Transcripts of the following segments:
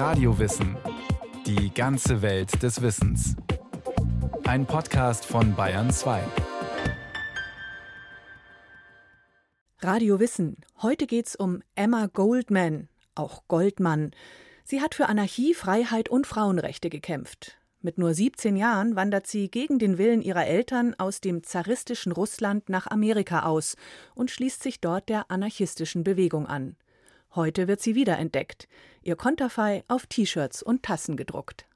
Radiowissen. Die ganze Welt des Wissens. Ein Podcast von Bayern 2. Radio Wissen. Heute geht's um Emma Goldman, auch Goldmann. Sie hat für Anarchie, Freiheit und Frauenrechte gekämpft. Mit nur 17 Jahren wandert sie gegen den Willen ihrer Eltern aus dem zaristischen Russland nach Amerika aus und schließt sich dort der anarchistischen Bewegung an. Heute wird sie wiederentdeckt. Ihr Konterfei auf T-Shirts und Tassen gedruckt.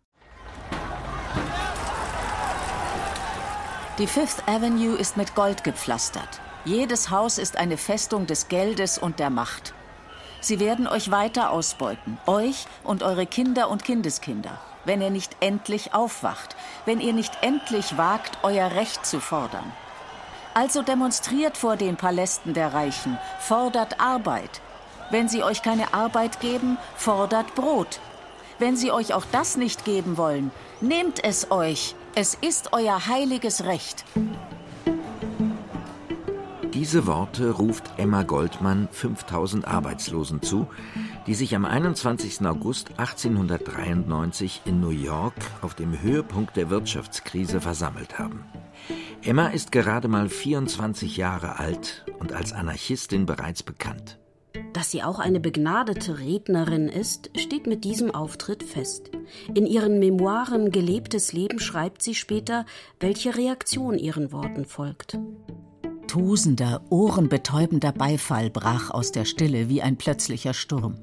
Die Fifth Avenue ist mit Gold gepflastert. Jedes Haus ist eine Festung des Geldes und der Macht. Sie werden euch weiter ausbeuten, euch und eure Kinder und Kindeskinder wenn ihr nicht endlich aufwacht, wenn ihr nicht endlich wagt, euer Recht zu fordern. Also demonstriert vor den Palästen der Reichen, fordert Arbeit. Wenn sie euch keine Arbeit geben, fordert Brot. Wenn sie euch auch das nicht geben wollen, nehmt es euch. Es ist euer heiliges Recht. Diese Worte ruft Emma Goldmann 5000 Arbeitslosen zu, die sich am 21. August 1893 in New York auf dem Höhepunkt der Wirtschaftskrise versammelt haben. Emma ist gerade mal 24 Jahre alt und als Anarchistin bereits bekannt. Dass sie auch eine begnadete Rednerin ist, steht mit diesem Auftritt fest. In ihren Memoiren Gelebtes Leben schreibt sie später, welche Reaktion ihren Worten folgt. Tosender, ohrenbetäubender Beifall brach aus der Stille wie ein plötzlicher Sturm.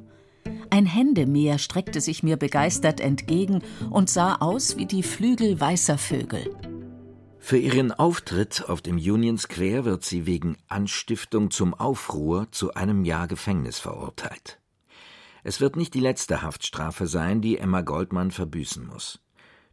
Ein Händemeer streckte sich mir begeistert entgegen und sah aus wie die Flügel weißer Vögel. Für ihren Auftritt auf dem Union Square wird sie wegen Anstiftung zum Aufruhr zu einem Jahr Gefängnis verurteilt. Es wird nicht die letzte Haftstrafe sein, die Emma Goldmann verbüßen muss.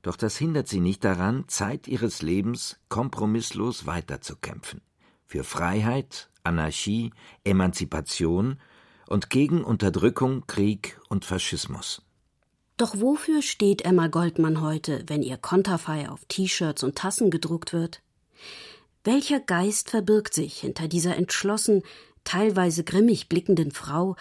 Doch das hindert sie nicht daran, Zeit ihres Lebens kompromisslos weiterzukämpfen. Für Freiheit, Anarchie, Emanzipation und gegen Unterdrückung, Krieg und Faschismus. Doch wofür steht Emma Goldmann heute, wenn ihr Konterfei auf T-Shirts und Tassen gedruckt wird? Welcher Geist verbirgt sich hinter dieser entschlossen, teilweise grimmig blickenden Frau,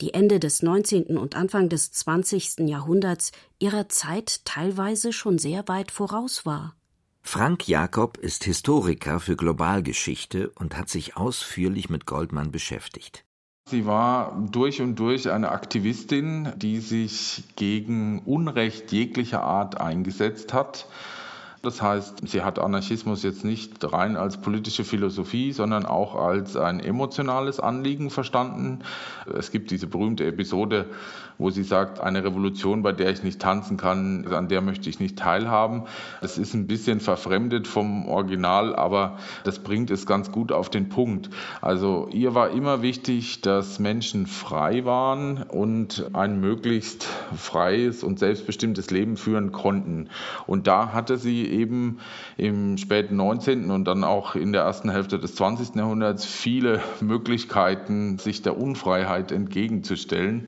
die Ende des 19. und Anfang des 20. Jahrhunderts ihrer Zeit teilweise schon sehr weit voraus war? Frank Jakob ist Historiker für Globalgeschichte und hat sich ausführlich mit Goldmann beschäftigt. Sie war durch und durch eine Aktivistin, die sich gegen Unrecht jeglicher Art eingesetzt hat. Das heißt, sie hat Anarchismus jetzt nicht rein als politische Philosophie, sondern auch als ein emotionales Anliegen verstanden. Es gibt diese berühmte Episode, wo sie sagt, eine Revolution, bei der ich nicht tanzen kann, an der möchte ich nicht teilhaben. Das ist ein bisschen verfremdet vom Original, aber das bringt es ganz gut auf den Punkt. Also ihr war immer wichtig, dass Menschen frei waren und ein möglichst freies und selbstbestimmtes Leben führen konnten. Und da hatte sie eben im späten 19. und dann auch in der ersten Hälfte des 20. Jahrhunderts viele Möglichkeiten, sich der Unfreiheit entgegenzustellen.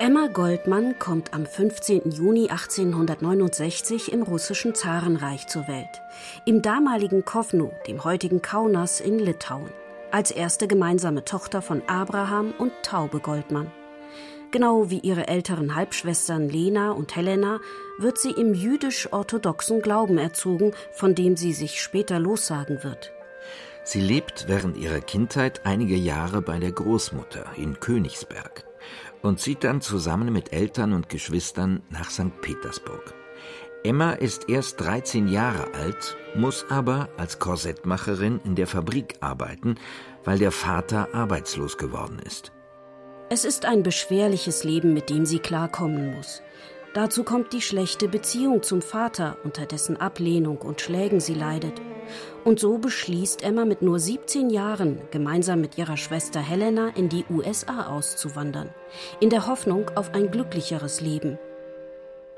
Emma Goldmann kommt am 15. Juni 1869 im russischen Zarenreich zur Welt, im damaligen Kowno, dem heutigen Kaunas in Litauen, als erste gemeinsame Tochter von Abraham und Taube Goldmann. Genau wie ihre älteren Halbschwestern Lena und Helena wird sie im jüdisch-orthodoxen Glauben erzogen, von dem sie sich später lossagen wird. Sie lebt während ihrer Kindheit einige Jahre bei der Großmutter in Königsberg und zieht dann zusammen mit Eltern und Geschwistern nach St. Petersburg. Emma ist erst 13 Jahre alt, muss aber als Korsettmacherin in der Fabrik arbeiten, weil der Vater arbeitslos geworden ist. Es ist ein beschwerliches Leben, mit dem sie klarkommen muss. Dazu kommt die schlechte Beziehung zum Vater, unter dessen Ablehnung und Schlägen sie leidet. Und so beschließt Emma mit nur 17 Jahren, gemeinsam mit ihrer Schwester Helena in die USA auszuwandern, in der Hoffnung auf ein glücklicheres Leben.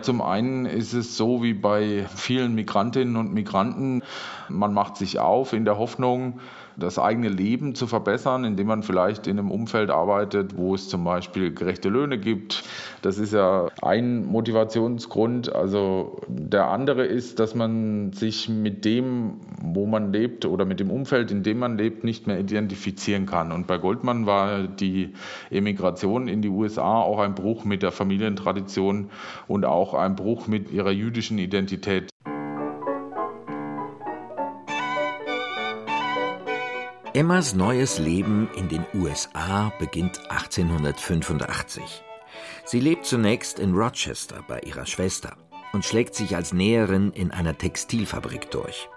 Zum einen ist es so wie bei vielen Migrantinnen und Migranten, man macht sich auf in der Hoffnung, das eigene Leben zu verbessern, indem man vielleicht in einem Umfeld arbeitet, wo es zum Beispiel gerechte Löhne gibt. Das ist ja ein Motivationsgrund. Also der andere ist, dass man sich mit dem, wo man lebt oder mit dem Umfeld, in dem man lebt, nicht mehr identifizieren kann. Und bei Goldman war die Emigration in die USA auch ein Bruch mit der Familientradition und auch ein Bruch mit ihrer jüdischen Identität. Emmas neues Leben in den USA beginnt 1885. Sie lebt zunächst in Rochester bei ihrer Schwester und schlägt sich als Näherin in einer Textilfabrik durch.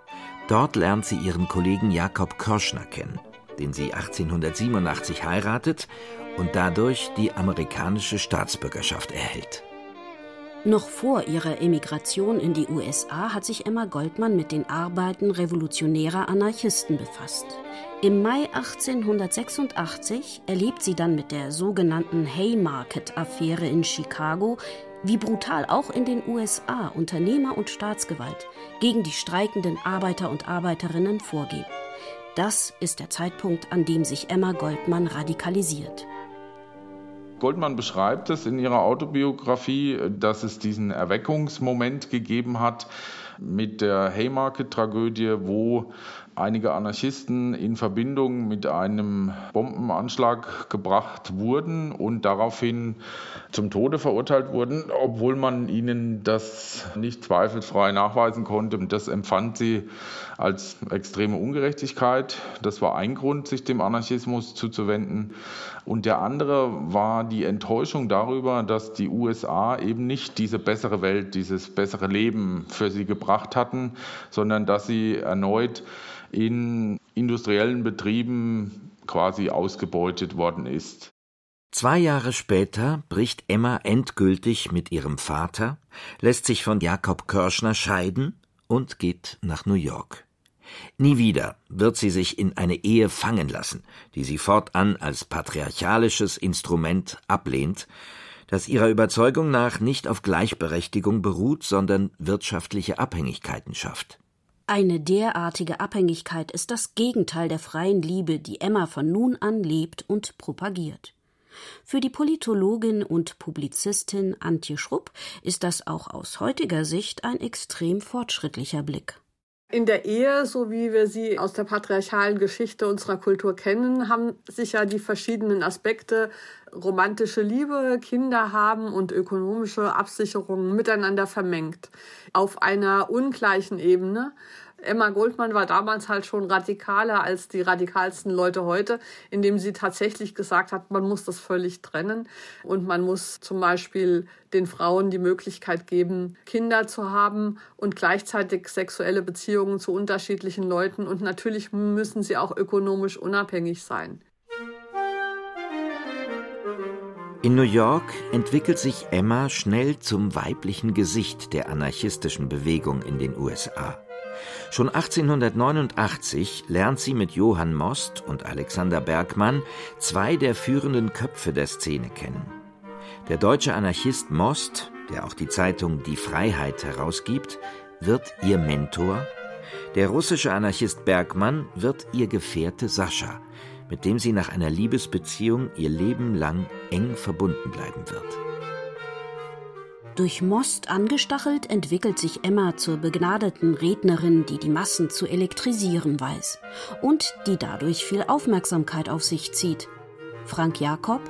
Dort lernt sie ihren Kollegen Jakob Kirschner kennen, den sie 1887 heiratet und dadurch die amerikanische Staatsbürgerschaft erhält. Noch vor ihrer Emigration in die USA hat sich Emma Goldmann mit den Arbeiten revolutionärer Anarchisten befasst. Im Mai 1886 erlebt sie dann mit der sogenannten Haymarket-Affäre in Chicago, wie brutal auch in den USA Unternehmer und Staatsgewalt gegen die streikenden Arbeiter und Arbeiterinnen vorgehen. Das ist der Zeitpunkt, an dem sich Emma Goldmann radikalisiert. Goldman beschreibt es in ihrer Autobiografie, dass es diesen Erweckungsmoment gegeben hat mit der Haymarket-Tragödie, wo einige Anarchisten in Verbindung mit einem Bombenanschlag gebracht wurden und daraufhin zum Tode verurteilt wurden, obwohl man ihnen das nicht zweifelsfrei nachweisen konnte. Das empfand sie als extreme Ungerechtigkeit. Das war ein Grund, sich dem Anarchismus zuzuwenden. Und der andere war die Enttäuschung darüber, dass die USA eben nicht diese bessere Welt, dieses bessere Leben für sie gebracht hatten, sondern dass sie erneut in industriellen Betrieben quasi ausgebeutet worden ist. Zwei Jahre später bricht Emma endgültig mit ihrem Vater, lässt sich von Jakob Körschner scheiden und geht nach New York. Nie wieder wird sie sich in eine Ehe fangen lassen, die sie fortan als patriarchalisches Instrument ablehnt, das ihrer Überzeugung nach nicht auf Gleichberechtigung beruht, sondern wirtschaftliche Abhängigkeiten schafft. Eine derartige Abhängigkeit ist das Gegenteil der freien Liebe, die Emma von nun an lebt und propagiert. Für die Politologin und Publizistin Antje Schrupp ist das auch aus heutiger Sicht ein extrem fortschrittlicher Blick. In der Ehe, so wie wir sie aus der patriarchalen Geschichte unserer Kultur kennen, haben sich ja die verschiedenen Aspekte romantische Liebe, Kinder haben und ökonomische Absicherungen miteinander vermengt. Auf einer ungleichen Ebene. Emma Goldman war damals halt schon radikaler als die radikalsten Leute heute, indem sie tatsächlich gesagt hat, man muss das völlig trennen und man muss zum Beispiel den Frauen die Möglichkeit geben, Kinder zu haben und gleichzeitig sexuelle Beziehungen zu unterschiedlichen Leuten und natürlich müssen sie auch ökonomisch unabhängig sein. In New York entwickelt sich Emma schnell zum weiblichen Gesicht der anarchistischen Bewegung in den USA. Schon 1889 lernt sie mit Johann Most und Alexander Bergmann zwei der führenden Köpfe der Szene kennen. Der deutsche Anarchist Most, der auch die Zeitung Die Freiheit herausgibt, wird ihr Mentor. Der russische Anarchist Bergmann wird ihr Gefährte Sascha, mit dem sie nach einer Liebesbeziehung ihr Leben lang eng verbunden bleiben wird. Durch Most angestachelt entwickelt sich Emma zur begnadeten Rednerin, die die Massen zu elektrisieren weiß und die dadurch viel Aufmerksamkeit auf sich zieht. Frank Jakob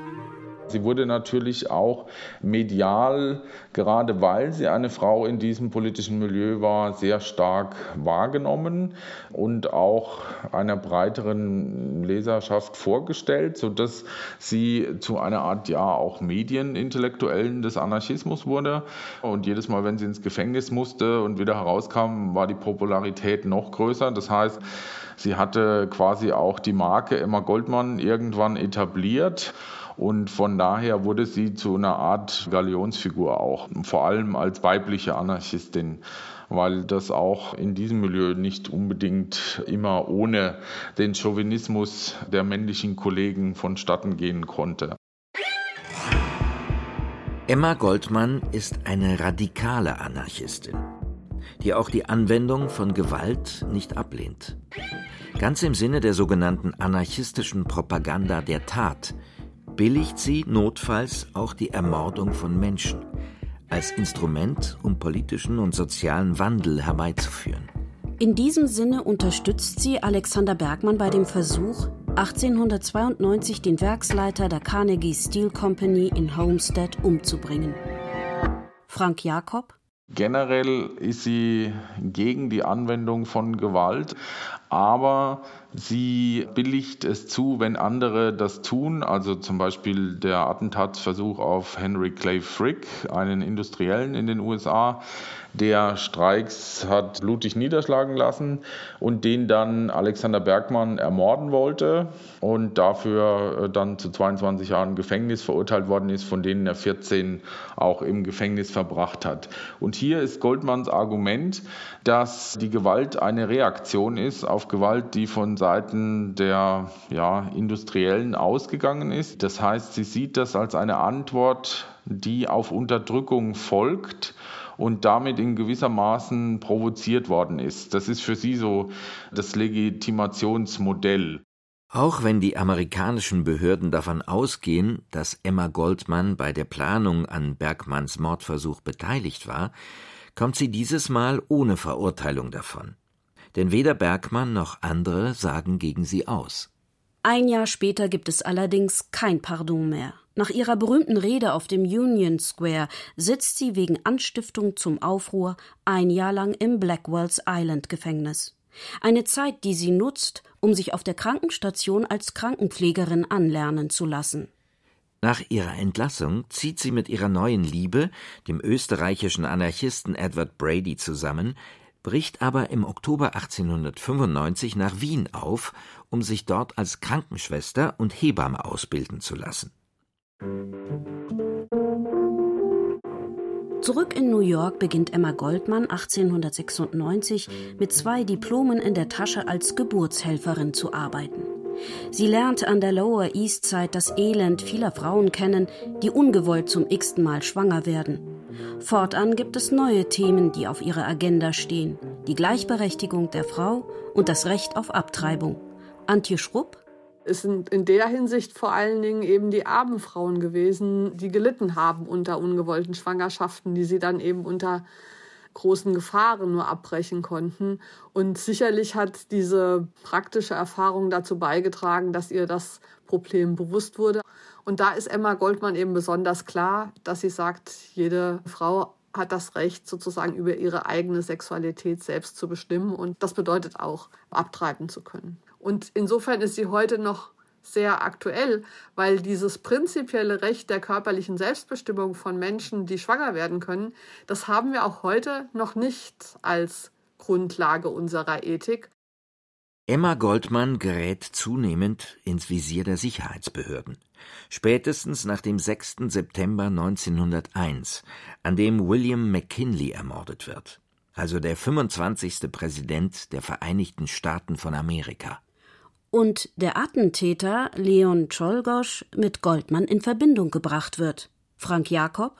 Sie wurde natürlich auch medial, gerade weil sie eine Frau in diesem politischen Milieu war, sehr stark wahrgenommen und auch einer breiteren Leserschaft vorgestellt, sodass sie zu einer Art ja auch Medienintellektuellen des Anarchismus wurde. Und jedes Mal, wenn sie ins Gefängnis musste und wieder herauskam, war die Popularität noch größer. Das heißt, sie hatte quasi auch die Marke Emma Goldmann irgendwann etabliert. Und von daher wurde sie zu einer Art Galionsfigur auch, vor allem als weibliche Anarchistin weil das auch in diesem Milieu nicht unbedingt immer ohne den Chauvinismus der männlichen Kollegen vonstatten gehen konnte. Emma Goldmann ist eine radikale Anarchistin, die auch die Anwendung von Gewalt nicht ablehnt. Ganz im Sinne der sogenannten anarchistischen Propaganda der Tat billigt sie notfalls auch die Ermordung von Menschen als Instrument, um politischen und sozialen Wandel herbeizuführen. In diesem Sinne unterstützt sie Alexander Bergmann bei dem Versuch, 1892 den Werksleiter der Carnegie Steel Company in Homestead umzubringen. Frank Jakob Generell ist sie gegen die Anwendung von Gewalt, aber sie billigt es zu, wenn andere das tun. Also zum Beispiel der Attentatsversuch auf Henry Clay Frick, einen Industriellen in den USA, der Streiks hat blutig niederschlagen lassen und den dann Alexander Bergmann ermorden wollte und dafür äh, dann zu 22 Jahren Gefängnis verurteilt worden ist, von denen er 14 auch im Gefängnis verbracht hat. Und hier ist Goldmanns Argument, dass die Gewalt eine Reaktion ist auf Gewalt, die von Seiten der ja, Industriellen ausgegangen ist. Das heißt, sie sieht das als eine Antwort, die auf Unterdrückung folgt und damit in gewisser Maßen provoziert worden ist. Das ist für sie so das Legitimationsmodell. Auch wenn die amerikanischen Behörden davon ausgehen, dass Emma Goldman bei der Planung an Bergmanns Mordversuch beteiligt war, kommt sie dieses Mal ohne Verurteilung davon. Denn weder Bergmann noch andere sagen gegen sie aus. Ein Jahr später gibt es allerdings kein Pardon mehr. Nach ihrer berühmten Rede auf dem Union Square sitzt sie wegen Anstiftung zum Aufruhr ein Jahr lang im Blackwells Island Gefängnis. Eine Zeit, die sie nutzt, um sich auf der Krankenstation als Krankenpflegerin anlernen zu lassen. Nach ihrer Entlassung zieht sie mit ihrer neuen Liebe, dem österreichischen Anarchisten Edward Brady, zusammen, bricht aber im Oktober 1895 nach Wien auf, um sich dort als Krankenschwester und Hebamme ausbilden zu lassen. Zurück in New York beginnt Emma Goldman 1896 mit zwei Diplomen in der Tasche als Geburtshelferin zu arbeiten. Sie lernt an der Lower East Side das Elend vieler Frauen kennen, die ungewollt zum x-ten Mal schwanger werden. Fortan gibt es neue Themen, die auf ihrer Agenda stehen: die Gleichberechtigung der Frau und das Recht auf Abtreibung. Antje Schrupp es sind in der Hinsicht vor allen Dingen eben die armen Frauen gewesen, die gelitten haben unter ungewollten Schwangerschaften, die sie dann eben unter großen Gefahren nur abbrechen konnten. Und sicherlich hat diese praktische Erfahrung dazu beigetragen, dass ihr das Problem bewusst wurde. Und da ist Emma Goldmann eben besonders klar, dass sie sagt, jede Frau hat das Recht, sozusagen über ihre eigene Sexualität selbst zu bestimmen. Und das bedeutet auch, abtreiben zu können. Und insofern ist sie heute noch sehr aktuell, weil dieses prinzipielle Recht der körperlichen Selbstbestimmung von Menschen, die schwanger werden können, das haben wir auch heute noch nicht als Grundlage unserer Ethik. Emma Goldmann gerät zunehmend ins Visier der Sicherheitsbehörden. Spätestens nach dem 6. September 1901, an dem William McKinley ermordet wird, also der 25. Präsident der Vereinigten Staaten von Amerika und der Attentäter Leon Czolgosz mit Goldmann in Verbindung gebracht wird. Frank Jakob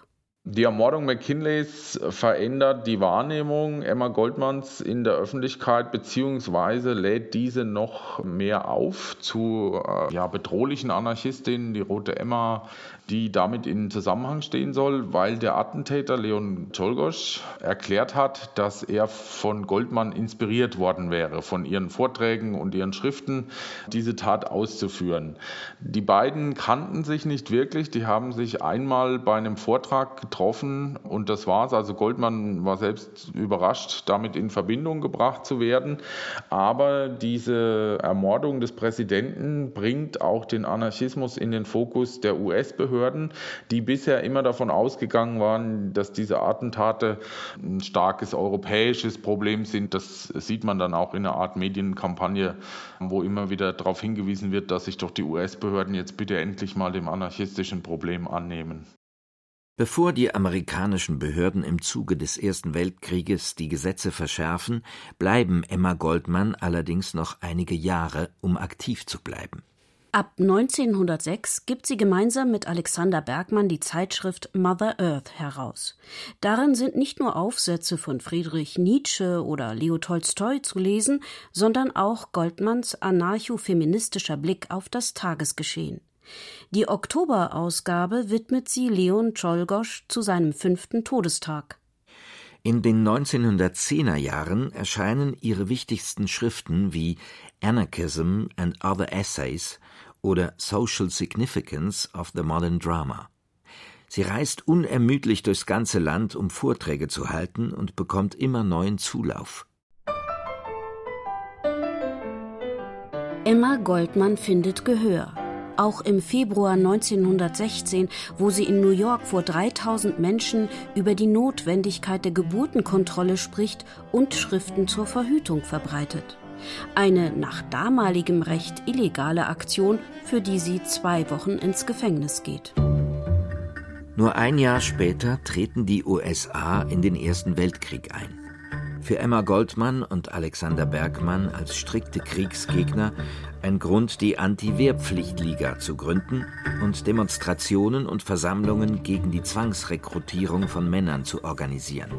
die Ermordung McKinleys verändert die Wahrnehmung Emma Goldmans in der Öffentlichkeit beziehungsweise lädt diese noch mehr auf zu äh, ja, bedrohlichen Anarchistinnen. Die Rote Emma die damit in Zusammenhang stehen soll, weil der Attentäter Leon Czolgosz erklärt hat, dass er von Goldman inspiriert worden wäre, von ihren Vorträgen und ihren Schriften diese Tat auszuführen. Die beiden kannten sich nicht wirklich, die haben sich einmal bei einem Vortrag getroffen und das war's. Also Goldman war selbst überrascht, damit in Verbindung gebracht zu werden. Aber diese Ermordung des Präsidenten bringt auch den Anarchismus in den Fokus der US-Behörden Behörden, die bisher immer davon ausgegangen waren, dass diese Attentate ein starkes europäisches Problem sind. Das sieht man dann auch in einer Art Medienkampagne, wo immer wieder darauf hingewiesen wird, dass sich doch die US-Behörden jetzt bitte endlich mal dem anarchistischen Problem annehmen. Bevor die amerikanischen Behörden im Zuge des Ersten Weltkrieges die Gesetze verschärfen, bleiben Emma Goldman allerdings noch einige Jahre, um aktiv zu bleiben. Ab 1906 gibt sie gemeinsam mit Alexander Bergmann die Zeitschrift Mother Earth heraus. Darin sind nicht nur Aufsätze von Friedrich Nietzsche oder Leo Tolstoi zu lesen, sondern auch Goldmanns anarcho-feministischer Blick auf das Tagesgeschehen. Die Oktoberausgabe widmet sie Leon Czolgosz zu seinem fünften Todestag. In den 1910er Jahren erscheinen ihre wichtigsten Schriften wie Anarchism and Other Essays oder Social Significance of the Modern Drama. Sie reist unermüdlich durchs ganze Land, um Vorträge zu halten und bekommt immer neuen Zulauf. Emma Goldmann findet Gehör. Auch im Februar 1916, wo sie in New York vor 3000 Menschen über die Notwendigkeit der Geburtenkontrolle spricht und Schriften zur Verhütung verbreitet. Eine nach damaligem Recht illegale Aktion, für die sie zwei Wochen ins Gefängnis geht. Nur ein Jahr später treten die USA in den Ersten Weltkrieg ein. Für Emma Goldmann und Alexander Bergmann als strikte Kriegsgegner ein Grund, die Anti-Wehrpflichtliga zu gründen und Demonstrationen und Versammlungen gegen die Zwangsrekrutierung von Männern zu organisieren.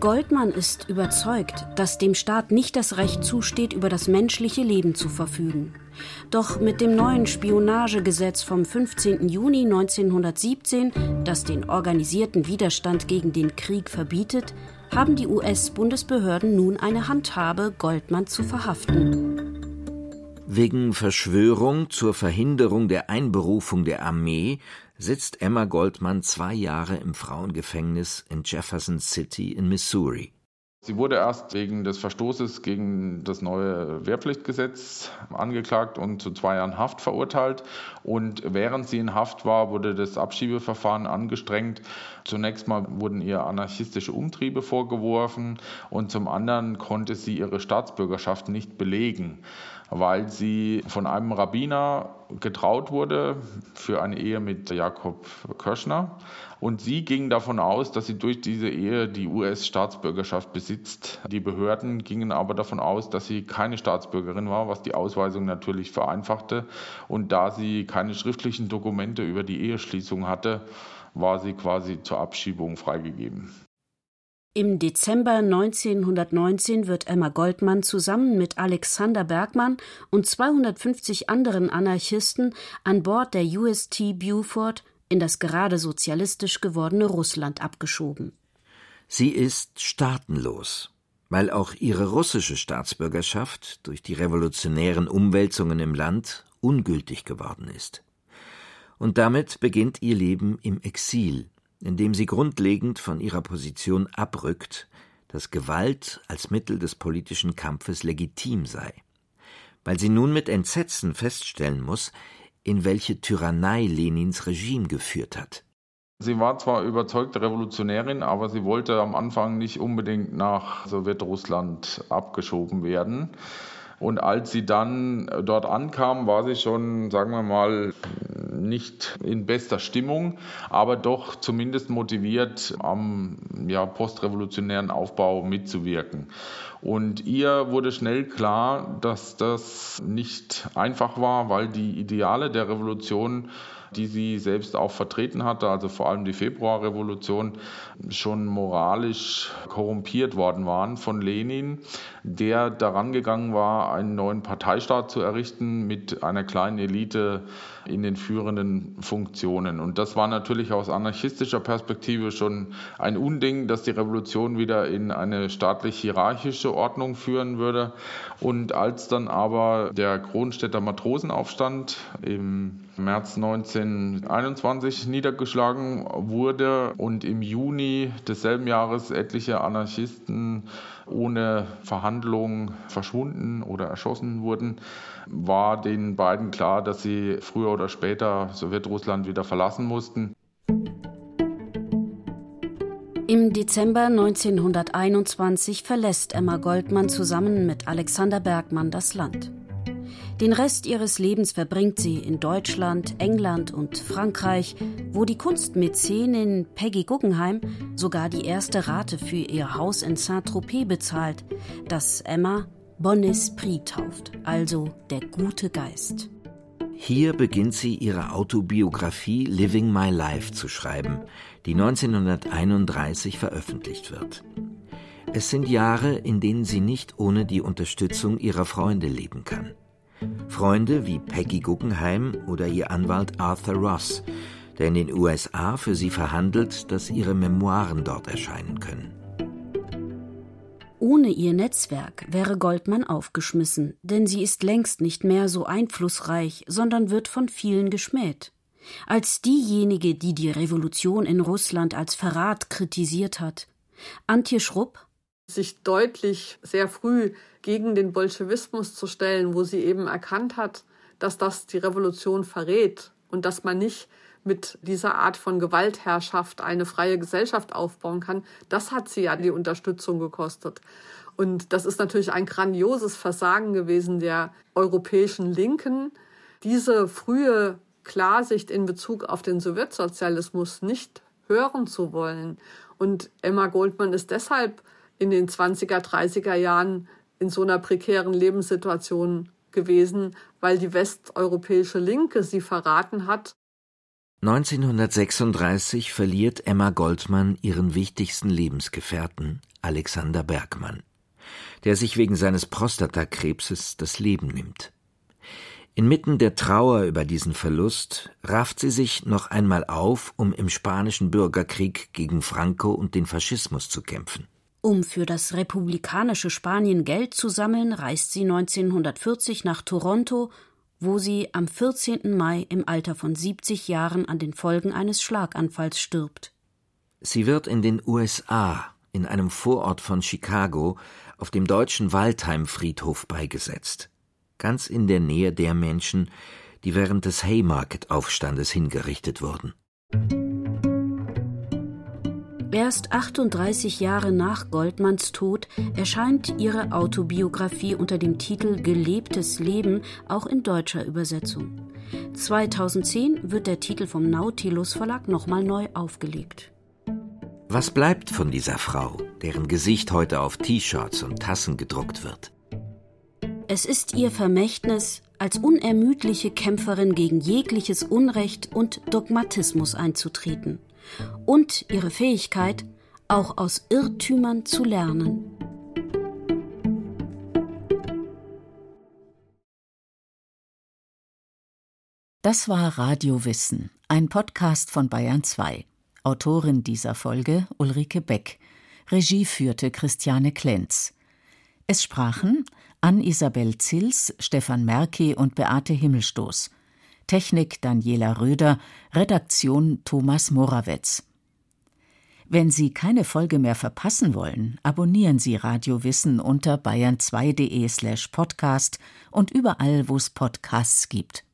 Goldmann ist überzeugt, dass dem Staat nicht das Recht zusteht, über das menschliche Leben zu verfügen. Doch mit dem neuen Spionagegesetz vom 15. Juni 1917, das den organisierten Widerstand gegen den Krieg verbietet, haben die US-Bundesbehörden nun eine Handhabe, Goldmann zu verhaften. Wegen Verschwörung zur Verhinderung der Einberufung der Armee sitzt Emma Goldman zwei Jahre im Frauengefängnis in Jefferson City in Missouri. Sie wurde erst wegen des Verstoßes gegen das neue Wehrpflichtgesetz angeklagt und zu zwei Jahren Haft verurteilt. Und während sie in Haft war, wurde das Abschiebeverfahren angestrengt. Zunächst mal wurden ihr anarchistische Umtriebe vorgeworfen und zum anderen konnte sie ihre Staatsbürgerschaft nicht belegen weil sie von einem Rabbiner getraut wurde für eine Ehe mit Jakob Köschner. Und sie ging davon aus, dass sie durch diese Ehe die US-Staatsbürgerschaft besitzt. Die Behörden gingen aber davon aus, dass sie keine Staatsbürgerin war, was die Ausweisung natürlich vereinfachte. Und da sie keine schriftlichen Dokumente über die Eheschließung hatte, war sie quasi zur Abschiebung freigegeben. Im Dezember 1919 wird Emma Goldmann zusammen mit Alexander Bergmann und 250 anderen Anarchisten an Bord der UST Beaufort in das gerade sozialistisch gewordene Russland abgeschoben. Sie ist staatenlos, weil auch ihre russische Staatsbürgerschaft durch die revolutionären Umwälzungen im Land ungültig geworden ist. Und damit beginnt ihr Leben im Exil indem sie grundlegend von ihrer Position abrückt, dass Gewalt als Mittel des politischen Kampfes legitim sei, weil sie nun mit Entsetzen feststellen muss, in welche Tyrannei Lenins Regime geführt hat. Sie war zwar überzeugte Revolutionärin, aber sie wollte am Anfang nicht unbedingt nach Sowjetrussland abgeschoben werden. Und als sie dann dort ankam, war sie schon, sagen wir mal, nicht in bester Stimmung, aber doch zumindest motiviert, am ja, postrevolutionären Aufbau mitzuwirken. Und ihr wurde schnell klar, dass das nicht einfach war, weil die Ideale der Revolution die sie selbst auch vertreten hatte, also vor allem die Februarrevolution, schon moralisch korrumpiert worden waren von Lenin, der daran gegangen war, einen neuen Parteistaat zu errichten mit einer kleinen Elite in den führenden Funktionen. Und das war natürlich aus anarchistischer Perspektive schon ein Unding, dass die Revolution wieder in eine staatlich-hierarchische Ordnung führen würde. Und als dann aber der Kronstädter Matrosenaufstand im März 1921 niedergeschlagen wurde und im Juni desselben Jahres etliche Anarchisten ohne Verhandlungen verschwunden oder erschossen wurden, war den beiden klar, dass sie früher oder später Sowjetrussland wieder verlassen mussten. Im Dezember 1921 verlässt Emma Goldmann zusammen mit Alexander Bergmann das Land. Den Rest ihres Lebens verbringt sie in Deutschland, England und Frankreich, wo die Kunstmäzenin Peggy Guggenheim sogar die erste Rate für ihr Haus in Saint-Tropez bezahlt, das Emma Bon Esprit tauft, also der gute Geist. Hier beginnt sie ihre Autobiografie Living My Life zu schreiben, die 1931 veröffentlicht wird. Es sind Jahre, in denen sie nicht ohne die Unterstützung ihrer Freunde leben kann. Freunde wie Peggy Guggenheim oder ihr Anwalt Arthur Ross, der in den USA für sie verhandelt, dass ihre Memoiren dort erscheinen können. Ohne ihr Netzwerk wäre Goldmann aufgeschmissen, denn sie ist längst nicht mehr so einflussreich, sondern wird von vielen geschmäht. Als diejenige, die die Revolution in Russland als Verrat kritisiert hat. Antje Schrupp sich deutlich sehr früh gegen den Bolschewismus zu stellen, wo sie eben erkannt hat, dass das die Revolution verrät und dass man nicht mit dieser Art von Gewaltherrschaft eine freie Gesellschaft aufbauen kann, das hat sie ja die Unterstützung gekostet. Und das ist natürlich ein grandioses Versagen gewesen der europäischen Linken, diese frühe Klarsicht in Bezug auf den Sowjetsozialismus nicht hören zu wollen. Und Emma Goldman ist deshalb in den 20er, 30er Jahren in so einer prekären Lebenssituation gewesen, weil die westeuropäische Linke sie verraten hat 1936 verliert Emma Goldmann ihren wichtigsten Lebensgefährten, Alexander Bergmann, der sich wegen seines Prostatakrebses das Leben nimmt. Inmitten der Trauer über diesen Verlust rafft sie sich noch einmal auf, um im spanischen Bürgerkrieg gegen Franco und den Faschismus zu kämpfen. Um für das republikanische Spanien Geld zu sammeln, reist sie 1940 nach Toronto wo sie am 14. Mai im Alter von 70 Jahren an den Folgen eines Schlaganfalls stirbt. Sie wird in den USA, in einem Vorort von Chicago, auf dem deutschen Waldheim-Friedhof beigesetzt, ganz in der Nähe der Menschen, die während des Haymarket-Aufstandes hingerichtet wurden. Erst 38 Jahre nach Goldmanns Tod erscheint ihre Autobiografie unter dem Titel Gelebtes Leben auch in deutscher Übersetzung. 2010 wird der Titel vom Nautilus Verlag nochmal neu aufgelegt. Was bleibt von dieser Frau, deren Gesicht heute auf T-Shirts und Tassen gedruckt wird? Es ist ihr Vermächtnis, als unermüdliche Kämpferin gegen jegliches Unrecht und Dogmatismus einzutreten und ihre Fähigkeit, auch aus Irrtümern zu lernen. Das war Radio Wissen, ein Podcast von Bayern 2. Autorin dieser Folge Ulrike Beck. Regie führte Christiane Klenz. Es sprachen Ann-Isabel Zils, Stefan Merki und Beate Himmelstoß. Technik Daniela Röder, Redaktion Thomas Morawetz. Wenn Sie keine Folge mehr verpassen wollen, abonnieren Sie Radio Wissen unter bayern2.de slash podcast und überall, wo es Podcasts gibt.